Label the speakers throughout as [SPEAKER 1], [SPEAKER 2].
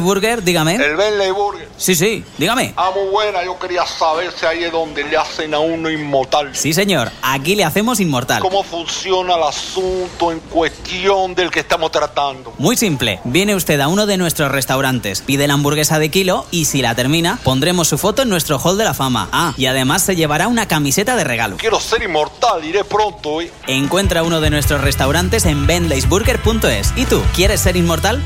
[SPEAKER 1] Burger, dígame.
[SPEAKER 2] El Benley Burger.
[SPEAKER 1] Sí, sí, dígame.
[SPEAKER 2] Ah, muy buena. Yo quería saber si ahí es donde le hacen a uno inmortal.
[SPEAKER 1] Sí, señor. Aquí le hacemos inmortal.
[SPEAKER 2] ¿Cómo funciona el asunto en cuestión del que estamos tratando?
[SPEAKER 1] Muy simple. Viene usted a uno de nuestros restaurantes, pide la hamburguesa de kilo y si la termina, pondremos su foto en nuestro hall de la fama. Ah, y además se llevará una camiseta de regalo.
[SPEAKER 2] Quiero ser inmortal, iré pronto, ¿eh?
[SPEAKER 1] Encuentra uno de nuestros restaurantes en benleysburger.es. ¿Y tú, quieres ser inmortal?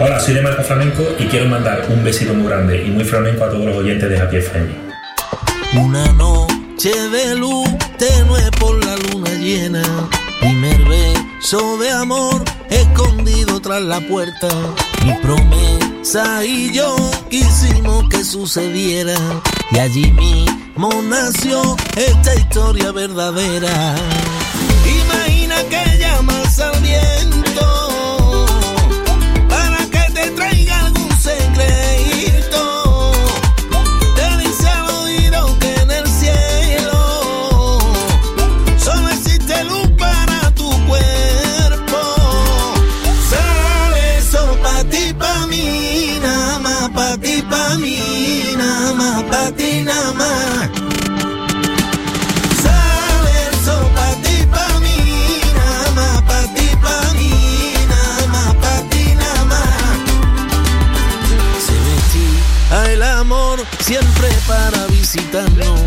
[SPEAKER 3] Hola, soy de Marco Flamenco y quiero mandar un besito muy grande y muy flamenco a todos los oyentes de Happy FM.
[SPEAKER 4] Una noche de luz tenue por la luna llena. Primer beso de amor escondido tras la puerta. Mi promesa y yo quisimos que sucediera. Y allí mismo nació esta historia verdadera. Para visitarnos,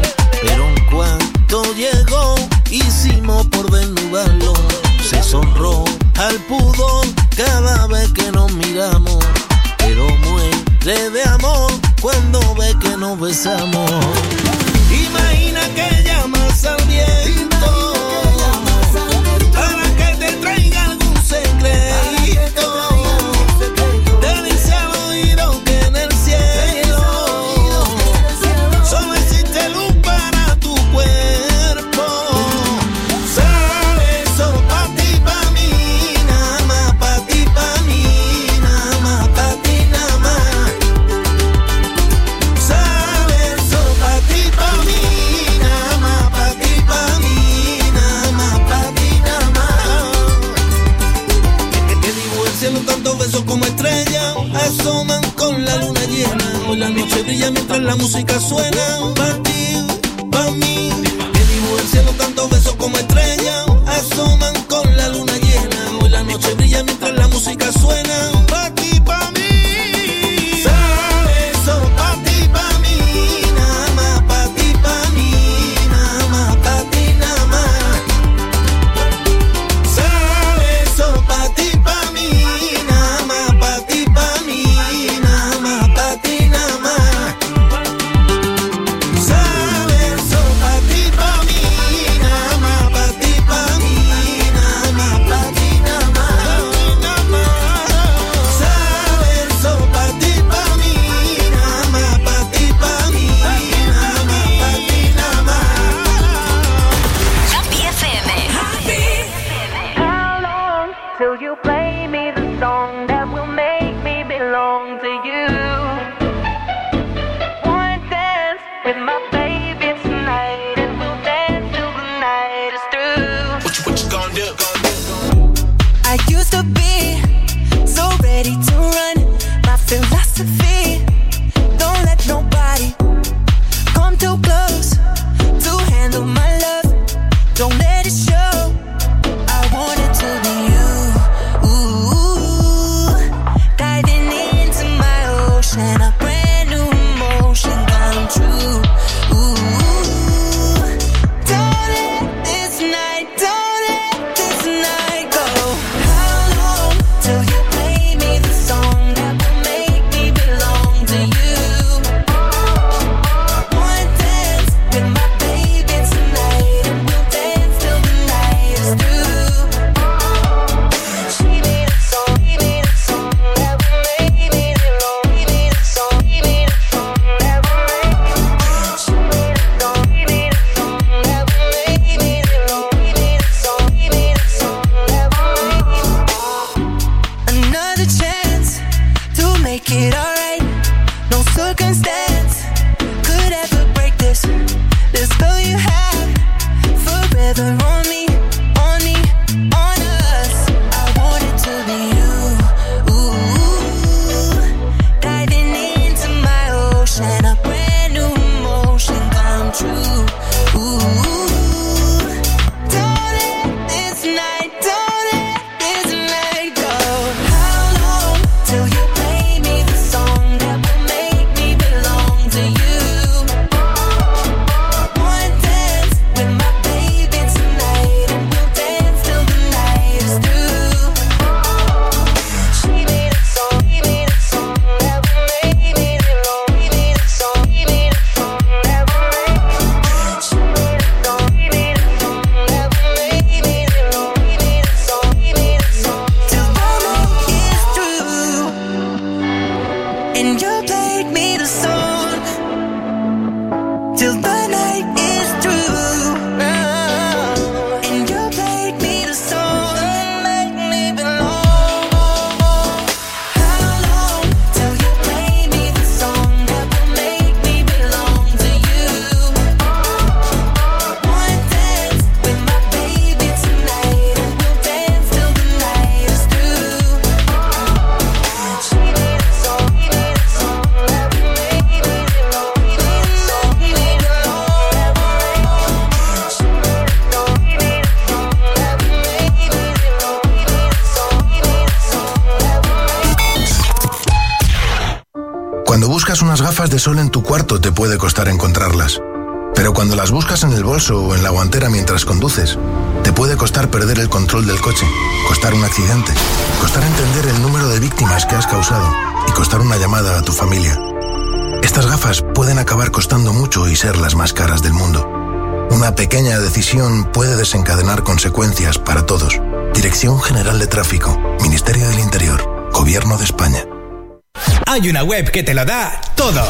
[SPEAKER 4] pero en cuanto llegó hicimos por desnudarlo. Se sonró al pudor cada vez que nos miramos, pero muere de amor cuando ve que nos besamos. Imagina que llamas al viento la música suena.
[SPEAKER 5] De sol en tu cuarto te puede costar encontrarlas. Pero cuando las buscas en el bolso o en la guantera mientras conduces, te puede costar perder el control del coche, costar un accidente, costar entender el número de víctimas que has causado y costar una llamada a tu familia. Estas gafas pueden acabar costando mucho y ser las más caras del mundo. Una pequeña decisión puede desencadenar consecuencias para todos. Dirección General de Tráfico, Ministerio del Interior, Gobierno de España.
[SPEAKER 6] Hay una web que te lo da todo.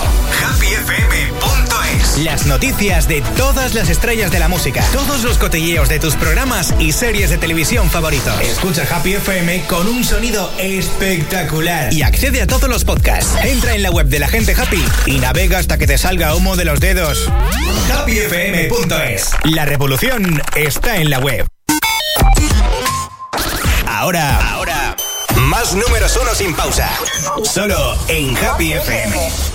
[SPEAKER 6] HappyFM.es. Las noticias de todas las estrellas de la música, todos los cotilleos de tus programas y series de televisión favoritos. Escucha Happy FM con un sonido espectacular y accede a todos los podcasts. Entra en la web de la gente Happy y navega hasta que te salga humo de los dedos. HappyFM.es. La revolución está en la web. Ahora, ahora más números uno sin pausa. Solo en Happy FM.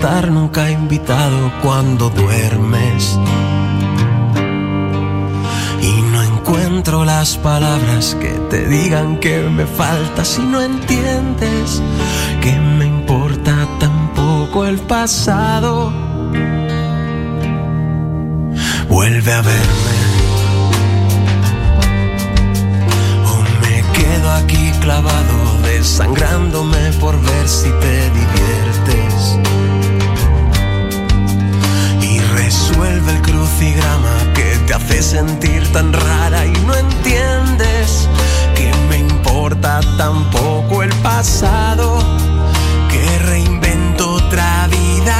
[SPEAKER 7] estar nunca invitado cuando duermes. Y no encuentro las palabras que te digan que me falta si no entiendes que me importa tampoco el pasado. Vuelve a verme. O me quedo aquí clavado, desangrándome por ver si te diviertes. resuelve el crucigrama que te hace sentir tan rara y no entiendes que me importa tampoco el pasado, que reinvento otra vida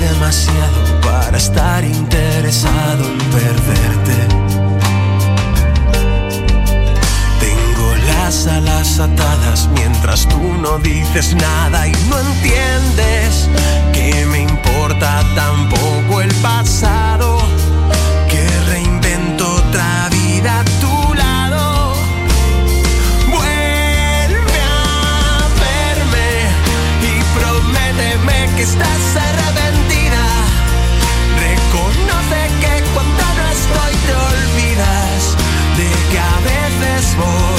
[SPEAKER 7] demasiado para estar interesado en perderte. Tengo las alas atadas mientras tú no dices nada y no entiendes que me importa tampoco el pasado. Que reinvento otra vida a tu lado. Vuelve a verme y prométeme que estás
[SPEAKER 8] cerrado more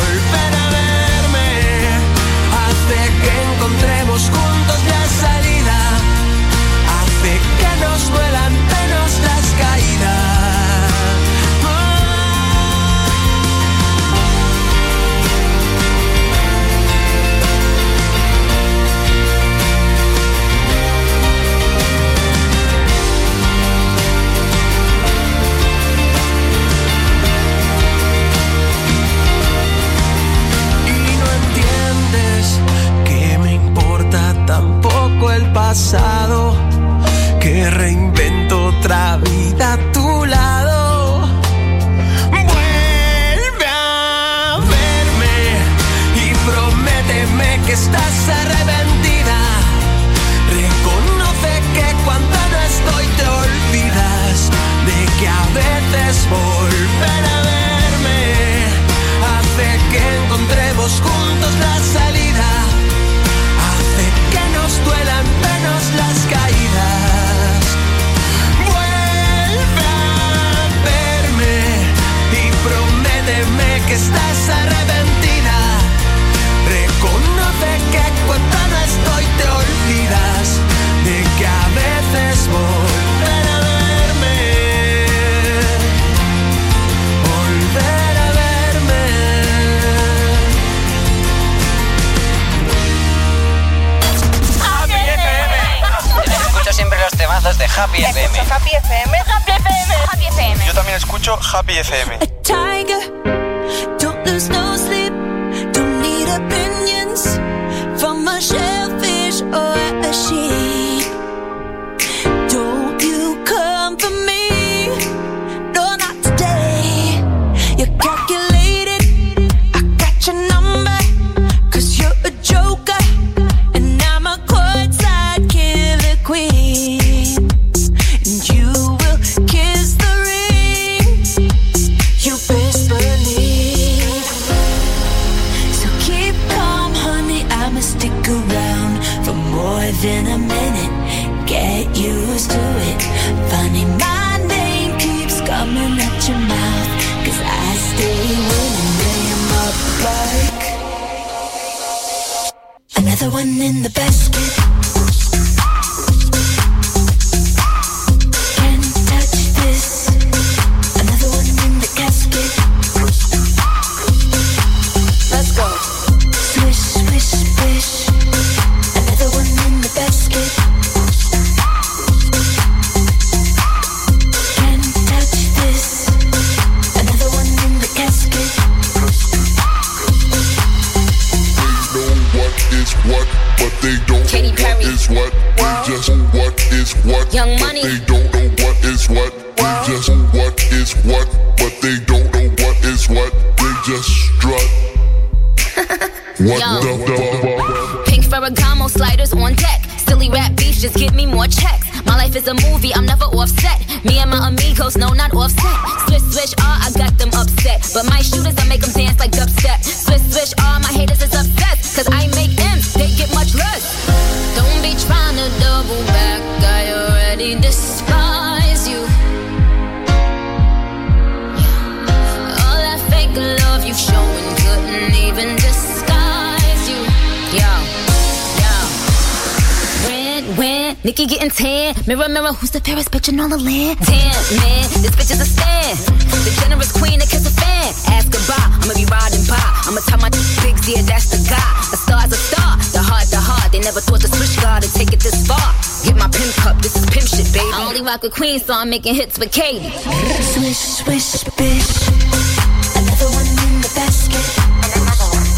[SPEAKER 9] Ten, Mirror, mirror, who's the fairest bitch in all the land? Tan, man, this bitch is a stan. The generous queen that kiss a fan. Ask about, I'ma be riding by. I'ma tell my bigs, yeah, that's the guy. A star's a star, the heart, the heart. They never thought the switch guard would take it this far. Get my pimp cup, this is pimp shit, baby. I only rock with queens, so I'm making hits with Katie.
[SPEAKER 8] Swish, swish, bitch. Another one in the basket. Another one.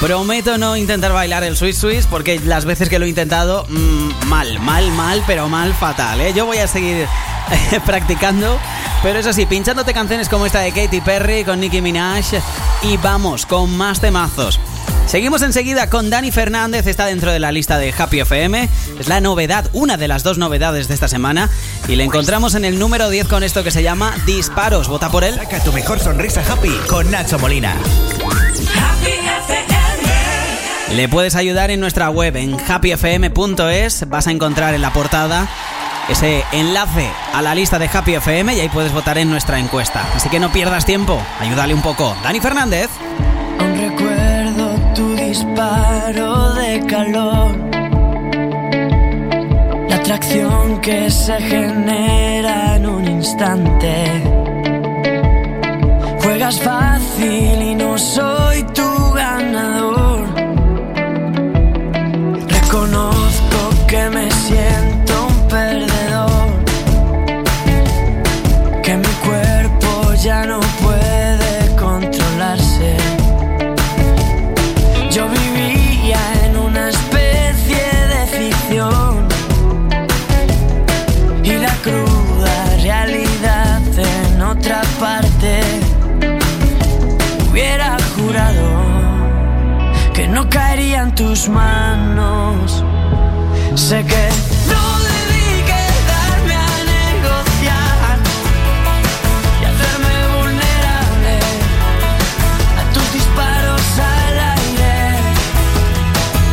[SPEAKER 1] Prometo no intentar bailar el Swiss Swiss porque las veces que lo he intentado, mmm, mal, mal, mal, pero mal fatal. ¿eh? Yo voy a seguir eh, practicando pero eso sí, pinchándote canciones como esta de Katy Perry con Nicki Minaj y vamos con más temazos. Seguimos enseguida con Dani Fernández, está dentro de la lista de Happy FM. Es la novedad, una de las dos novedades de esta semana. Y le encontramos en el número 10 con esto que se llama Disparos. Vota por él.
[SPEAKER 6] Saca tu mejor sonrisa happy con Nacho Molina.
[SPEAKER 1] Le puedes ayudar en nuestra web en happyfm.es. Vas a encontrar en la portada ese enlace a la lista de Happy FM y ahí puedes votar en nuestra encuesta. Así que no pierdas tiempo, ayúdale un poco. Dani Fernández.
[SPEAKER 10] Aún recuerdo tu disparo de calor. La atracción que se genera en un instante. Juegas fácil y no soy tu ganador. Reconozco Sé que no debí quedarme a negociar y hacerme vulnerable a tus disparos al aire.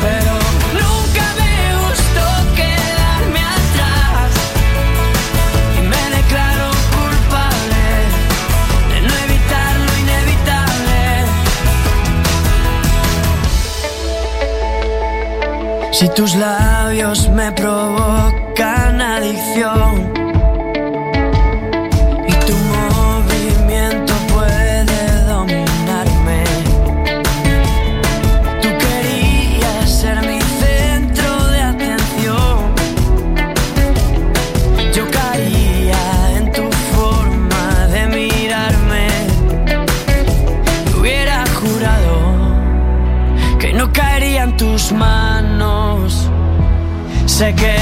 [SPEAKER 10] Pero nunca me gustó quedarme atrás y me declaro culpable de no evitar lo inevitable. Si tus labios me provocan Que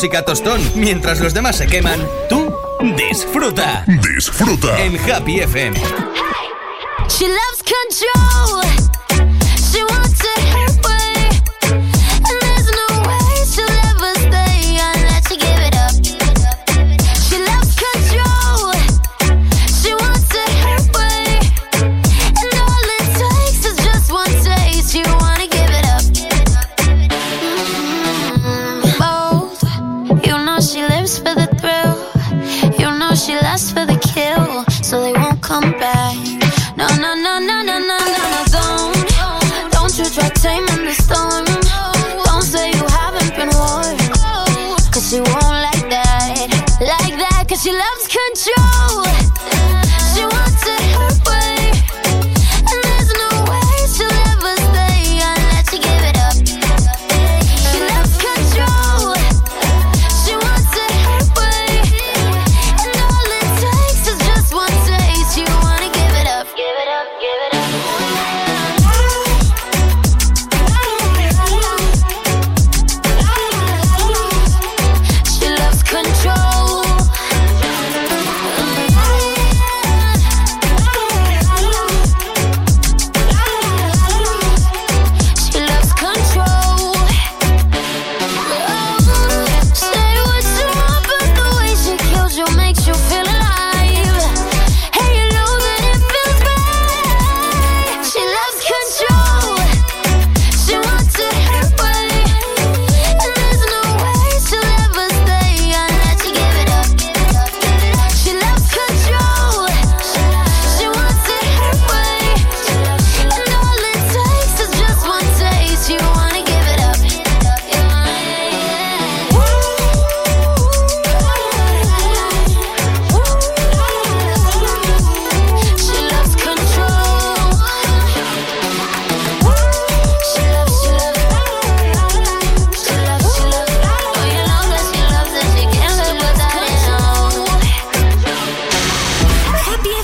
[SPEAKER 6] música tostón mientras los demás se queman. Tú disfruta.
[SPEAKER 11] Disfruta.
[SPEAKER 6] En Happy FM.
[SPEAKER 12] She loves control.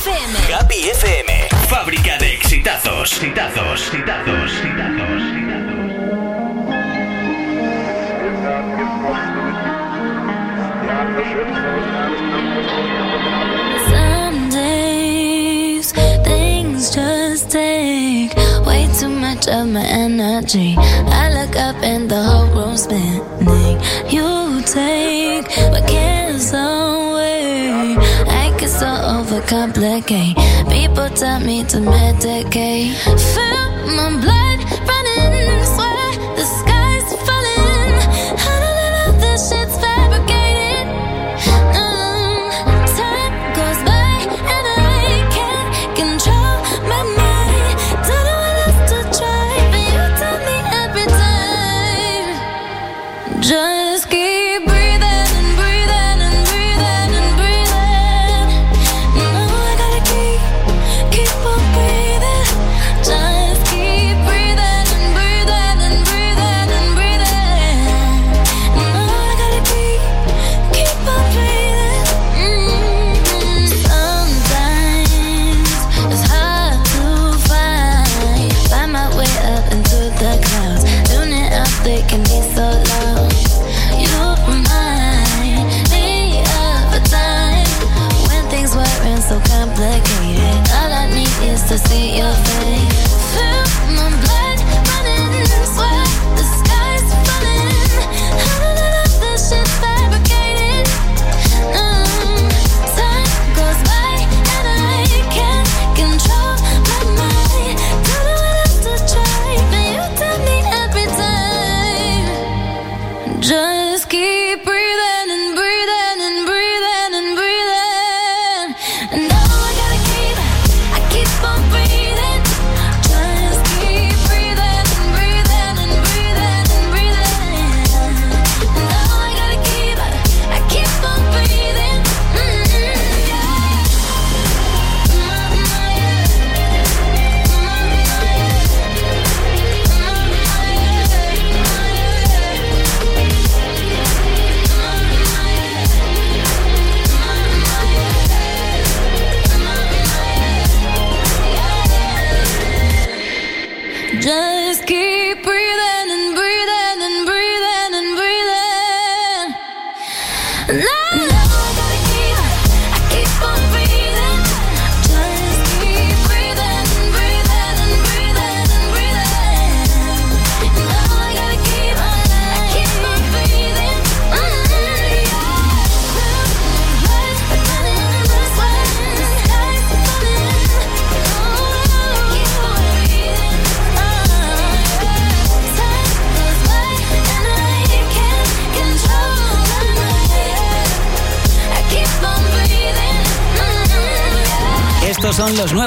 [SPEAKER 12] FM. Gaby FM. Fábrica de exitazos. Exitazos, exitazos,
[SPEAKER 13] exitazos, exitazos.
[SPEAKER 12] Some days things just take way too much of my energy. I look up and the whole room's spinning. You take my cancel. so overcomplicate. People tell me to medicate. Feel my blood running.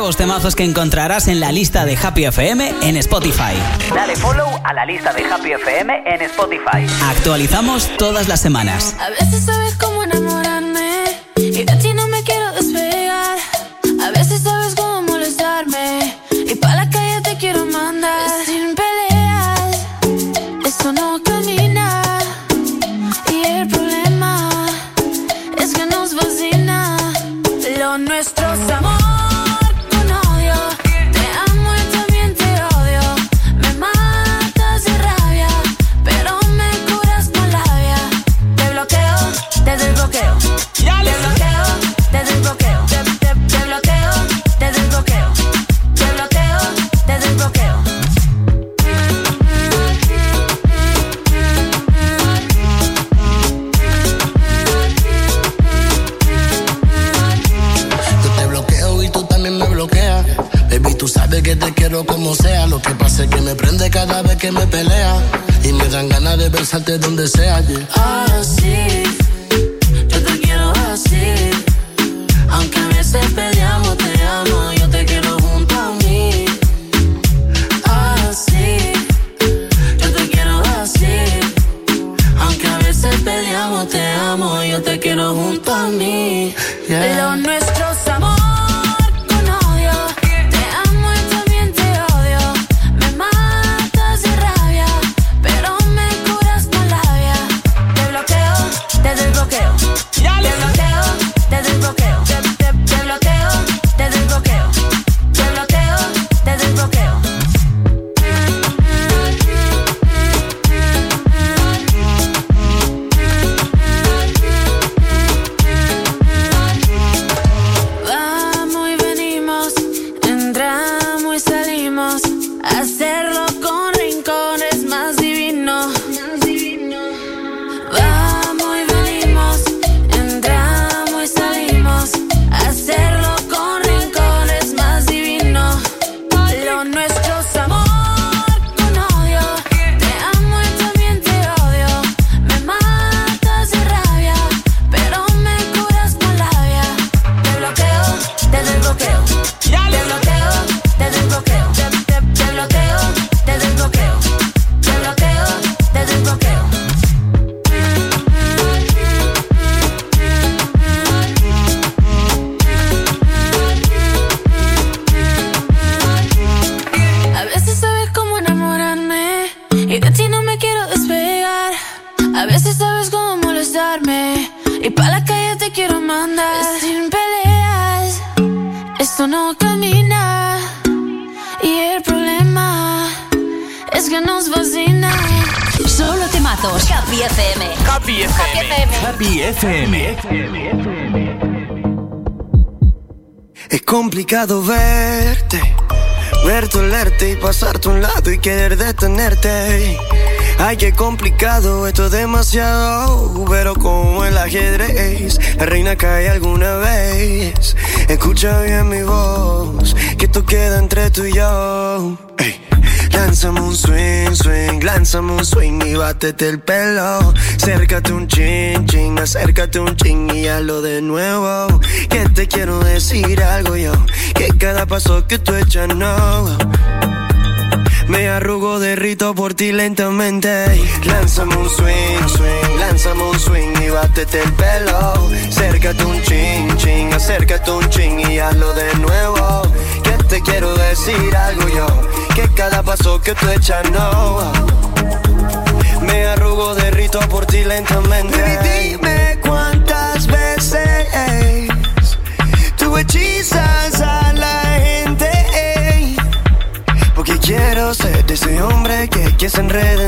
[SPEAKER 1] nuevos temazos que encontrarás en la lista de Happy FM en Spotify.
[SPEAKER 14] Dale follow a la lista de Happy FM en Spotify.
[SPEAKER 1] Actualizamos todas las semanas.
[SPEAKER 12] A veces sabes cómo enamorarme y de ti no me quiero despegar. A veces sabes cómo molestarme y para la calle te quiero mandar. Sin peleas, eso no camina y el problema es que nos fascina lo
[SPEAKER 6] nuestros
[SPEAKER 13] amores. Complicado verte, verte, olerte y pasarte a un lado y querer detenerte. Ay, qué complicado, esto es demasiado, pero como el ajedrez, la reina cae alguna vez. Escucha bien mi voz, que esto queda entre tú y yo. Lánzame un swing, swing, lánzame un swing y bátete el pelo. Acércate un chin, chin, acércate un chin y hazlo de nuevo. Que te quiero decir algo yo, que cada paso que tú echas no. Me arrugo, derrito por ti lentamente. Lánzame un swing, swing, lánzame un swing y bátete el pelo. Acércate un chin, chin, acércate un chin y hazlo de nuevo. Te quiero decir algo yo, que cada paso que tú echas no. Me arrugo, derrito por ti lentamente. Baby, dime cuántas veces tú hechizas a la gente. Porque quiero ser de ese hombre que, que se enreda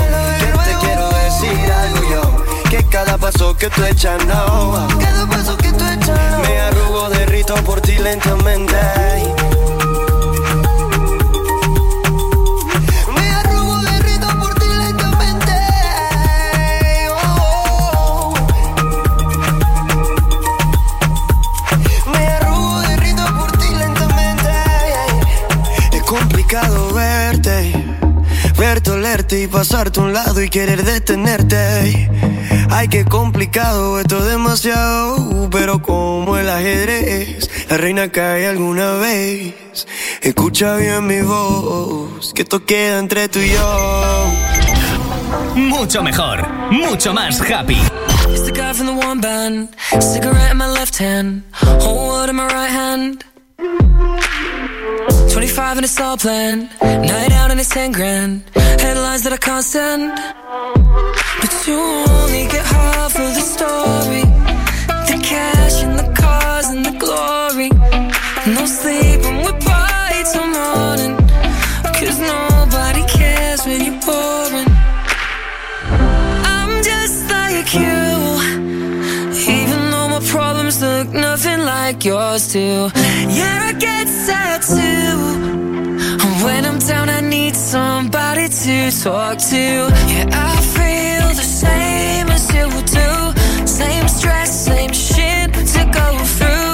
[SPEAKER 13] Cada paso que tú echas no. Cada paso que tú echas Me arrugo, derrito por ti lentamente. Me arrugo, derrito por ti lentamente. Oh. Me arrugo, derrito por ti lentamente. Es complicado y pasarte a un lado y querer detenerte. Ay, qué complicado, esto es demasiado, pero como el ajedrez, la reina cae alguna vez. Escucha bien mi voz, que esto queda entre tú y yo.
[SPEAKER 6] Mucho mejor, mucho más happy.
[SPEAKER 10] It's the guy from the one band. Cigarette in my left hand, whole world in my right hand. 25 and it's all planned. Night out and it's 10 grand. Headlines that I can't stand. But you only get half of the story. The cash and the cars and the glory. No sleep and we party till morning. Cause nobody cares when you're boring. I'm just like you. Like yours too. Yeah, I get sad too. And when I'm down, I need somebody to talk to. Yeah, I feel the same as you do. Same stress, same shit to go through.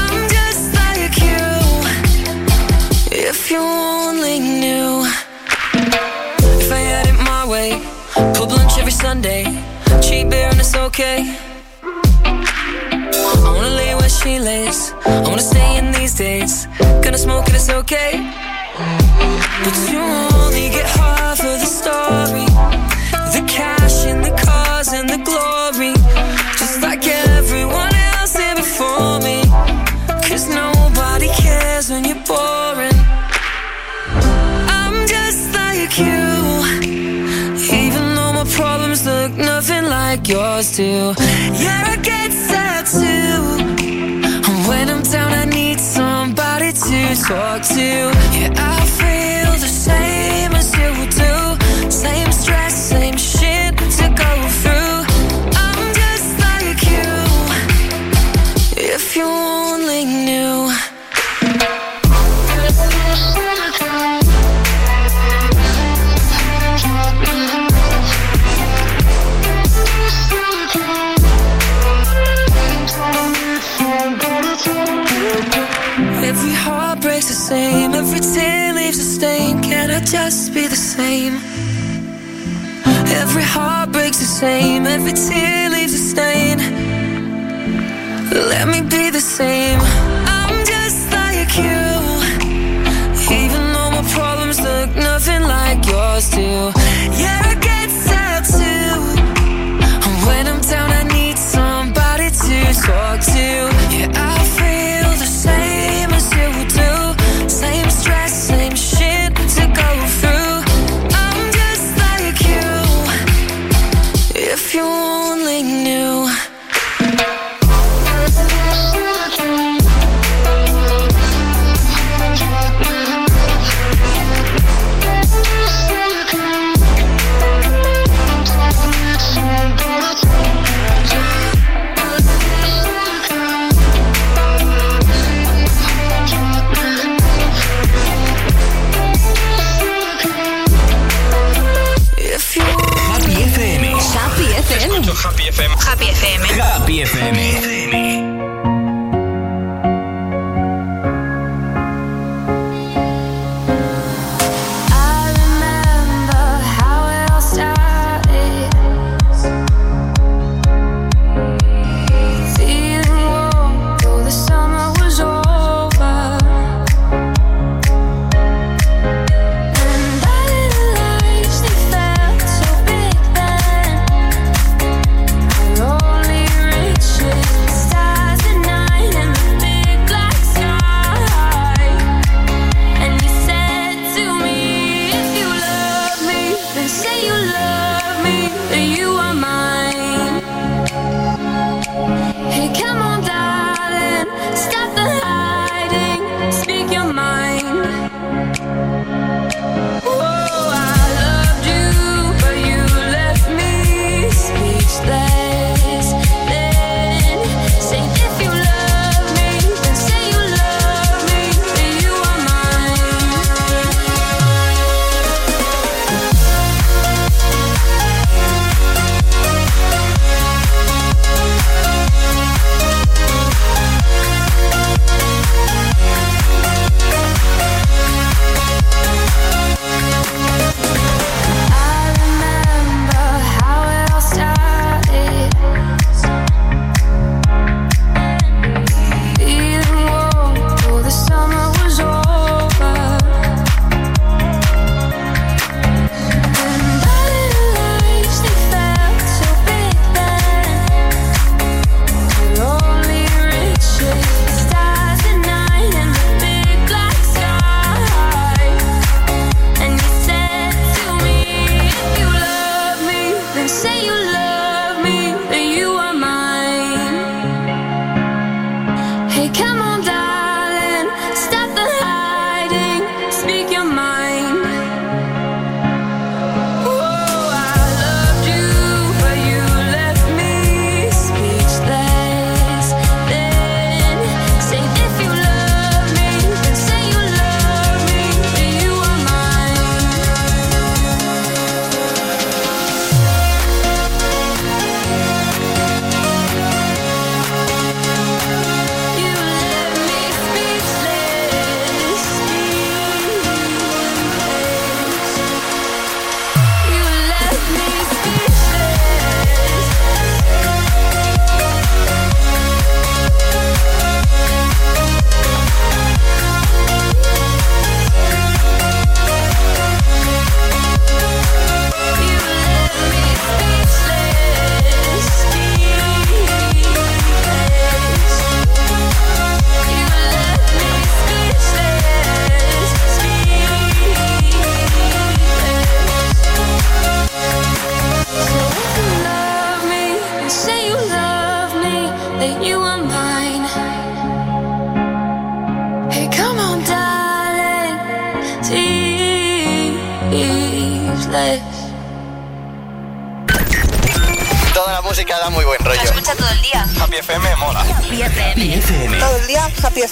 [SPEAKER 10] I'm just like you. If you only knew. If I had it my way, pull lunch every Sunday. Cheap beer and it's okay. She lays. I wanna stay in these days. Gonna smoke and it's okay. But you only get half of the story. The cash and the cars and the glory. Just like everyone else here before me. Cause nobody cares when you're boring. I'm just like you. Even though my problems look nothing like yours do. Yeah, I get sad too. I'm down, I need somebody to talk to. Yeah, I feel Every heart breaks the same, every tear leaves a stain.
[SPEAKER 15] Let me be the same. I'm just like you, even though my problems look nothing like yours do.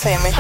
[SPEAKER 8] FM.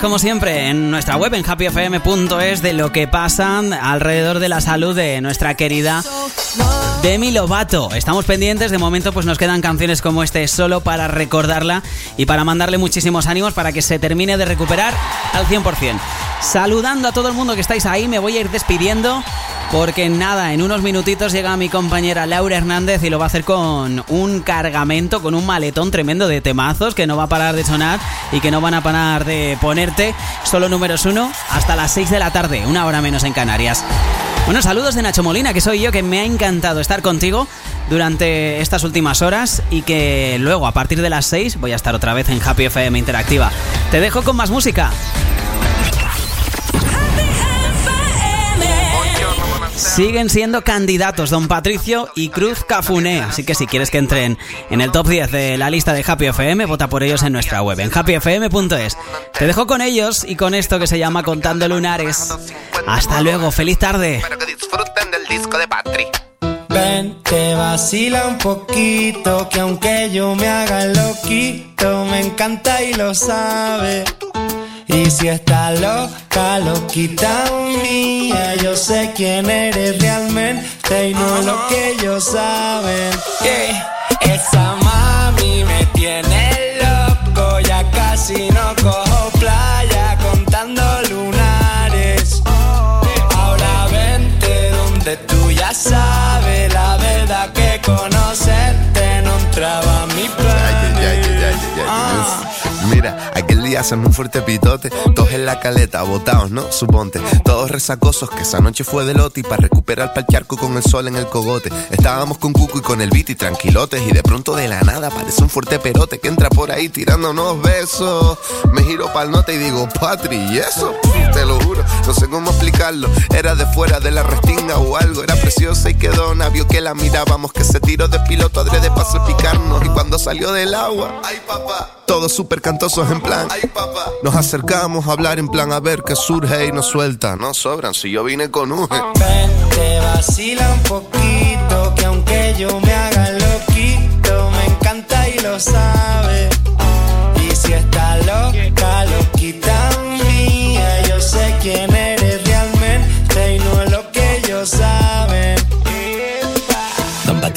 [SPEAKER 1] Como siempre, en nuestra web, en happyfm.es, de lo que pasa alrededor de la salud de nuestra querida Demi Lovato. Estamos pendientes, de momento pues nos quedan canciones como este solo para recordarla y para mandarle muchísimos ánimos para que se termine de recuperar al 100%. Saludando a todo el mundo que estáis ahí, me voy a ir despidiendo porque nada, en unos minutitos llega mi compañera Laura Hernández y lo va a hacer con un cargamento, con un maletón tremendo de temazos que no va a parar de sonar y que no van a parar de ponerte. Solo números uno hasta las 6 de la tarde, una hora menos en Canarias. Bueno, saludos de Nacho Molina, que soy yo, que me ha encantado estar contigo durante estas últimas horas y que luego a partir de las 6 voy a estar otra vez en Happy FM Interactiva. Te dejo con más música. Siguen siendo candidatos Don Patricio y Cruz Cafuné, así que si quieres que entren en el top 10 de la lista de Happy FM, vota por ellos en nuestra web, en happyfm.es. Te dejo con ellos y con esto que se llama Contando Lunares. Hasta luego, feliz tarde.
[SPEAKER 16] Disfruten del disco de Patri.
[SPEAKER 17] Ven, te vacila un poquito, que aunque yo me haga el loquito, me encanta y lo sabe. Y si está loca, loquita mía, yo sé quién eres realmente y no lo que ellos saben. Yeah. Esa mami me tiene loco, ya casi no cojo playa contando lunares. Ahora vente donde tú ya sabes
[SPEAKER 7] Día hacen un fuerte pitote, todos en la caleta, botados, ¿no? Suponte, todos resacosos, que esa noche fue de lote y para recuperar pa'l charco con el sol en el cogote. Estábamos con Cuco y con el beat y tranquilotes y de pronto de la nada aparece un fuerte perote que entra por ahí tirándonos besos. Me giro pa'l nota y digo, Patri, ¿y eso? Te lo juro, no sé cómo explicar explicarlo. Era de fuera de la restinga o algo. Era preciosa y quedó vio que la mirábamos. Que se tiró de piloto adrede para salpicarnos. Y cuando salió del agua, ay papá. Todos súper cantosos en plan, ay. Nos acercamos a hablar en plan a ver qué surge y nos suelta. No sobran si yo vine con un.
[SPEAKER 17] Ven, te vacila un poquito, que aunque yo me haga loquito, me encanta y lo sabe.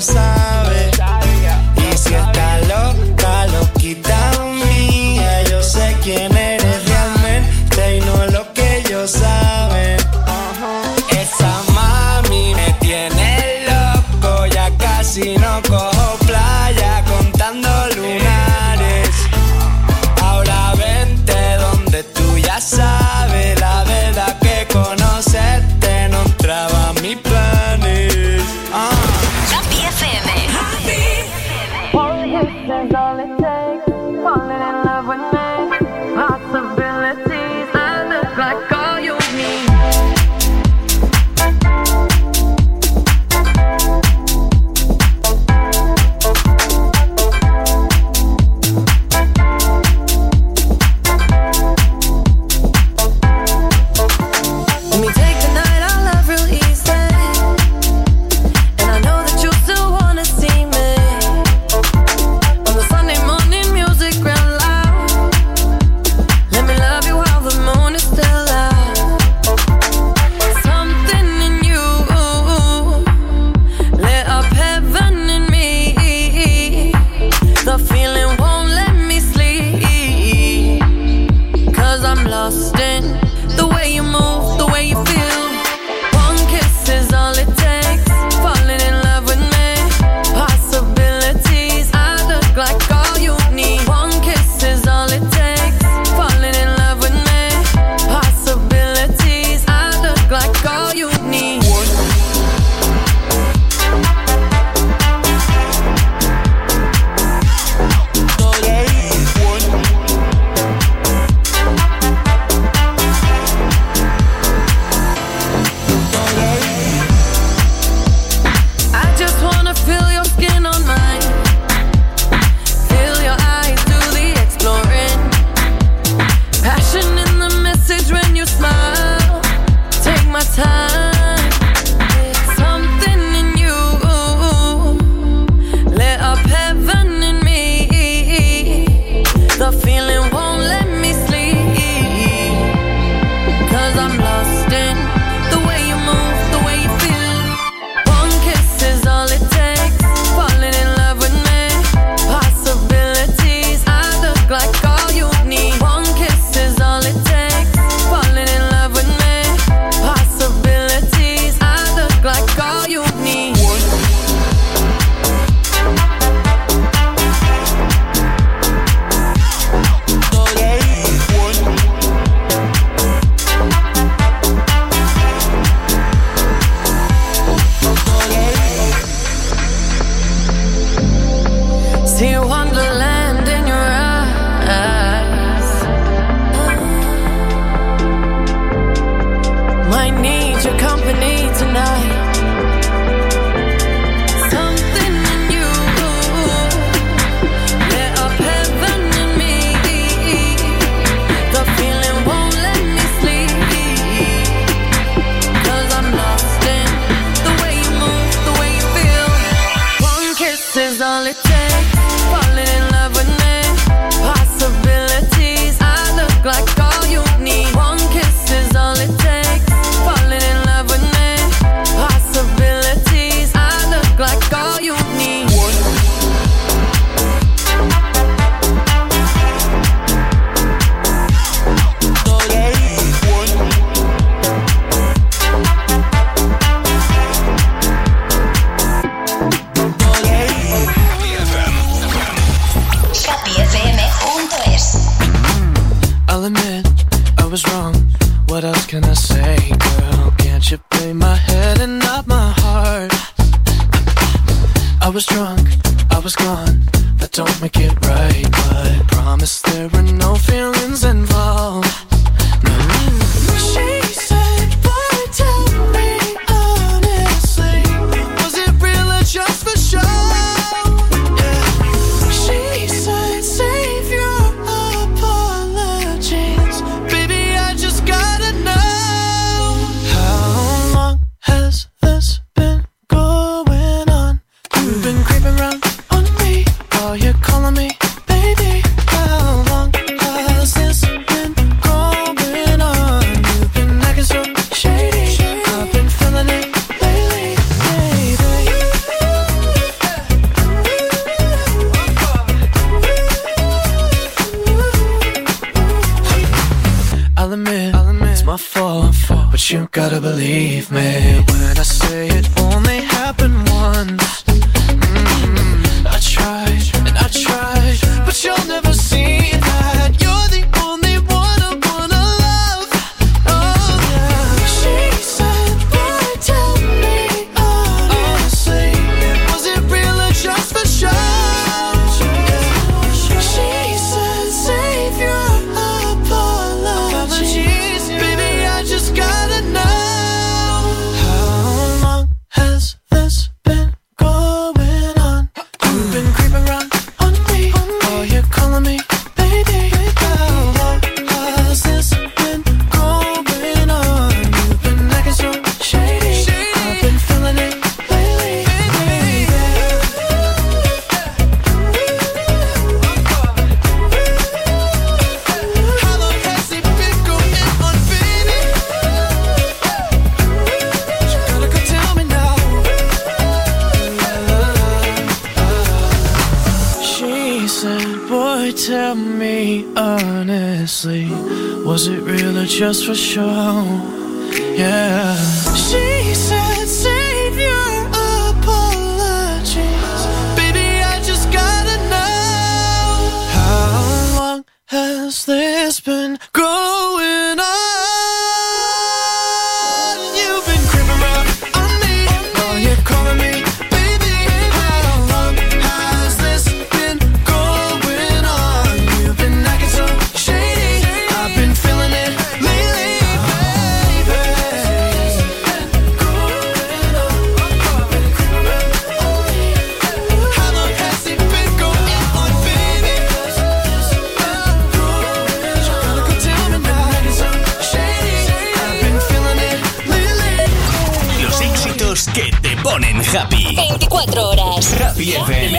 [SPEAKER 17] sabe. Y si está
[SPEAKER 15] Cause I'm lost in the way you move, the way you feel. I'll
[SPEAKER 18] admit, I'll admit it's my fault, my fault, but you gotta believe me when I say it only happened once. just for show.
[SPEAKER 6] Happy FM.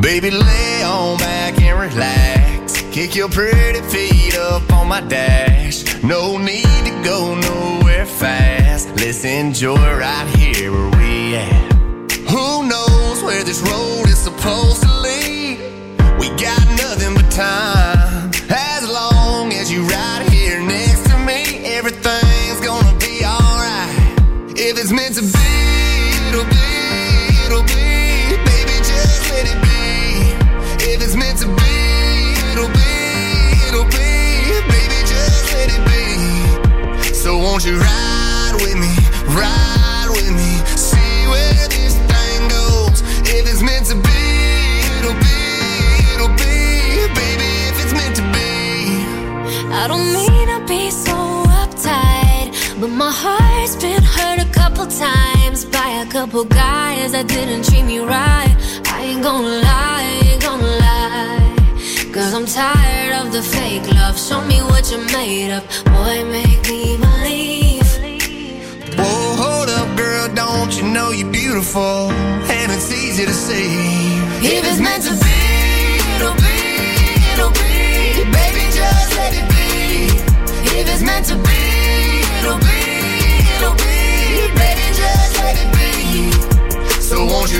[SPEAKER 7] Baby, lay on back and relax. Kick your pretty feet up on my dash. No need to go nowhere fast. Let's enjoy right here where we at. Who knows where this road be so
[SPEAKER 12] uptight, but my heart's been hurt a couple times by a couple guys that didn't treat me right. I ain't gonna lie, ain't gonna lie. Cause I'm tired of the fake love. Show me what you're made of. Boy, make me believe.
[SPEAKER 7] Whoa, hold up, girl. Don't you know you're beautiful? And it's easy to see. If it's meant to be, it'll be, it'll be. Baby, just let it be. If it's meant to be, it'll be, it'll be. Baby, just let it be. So won't you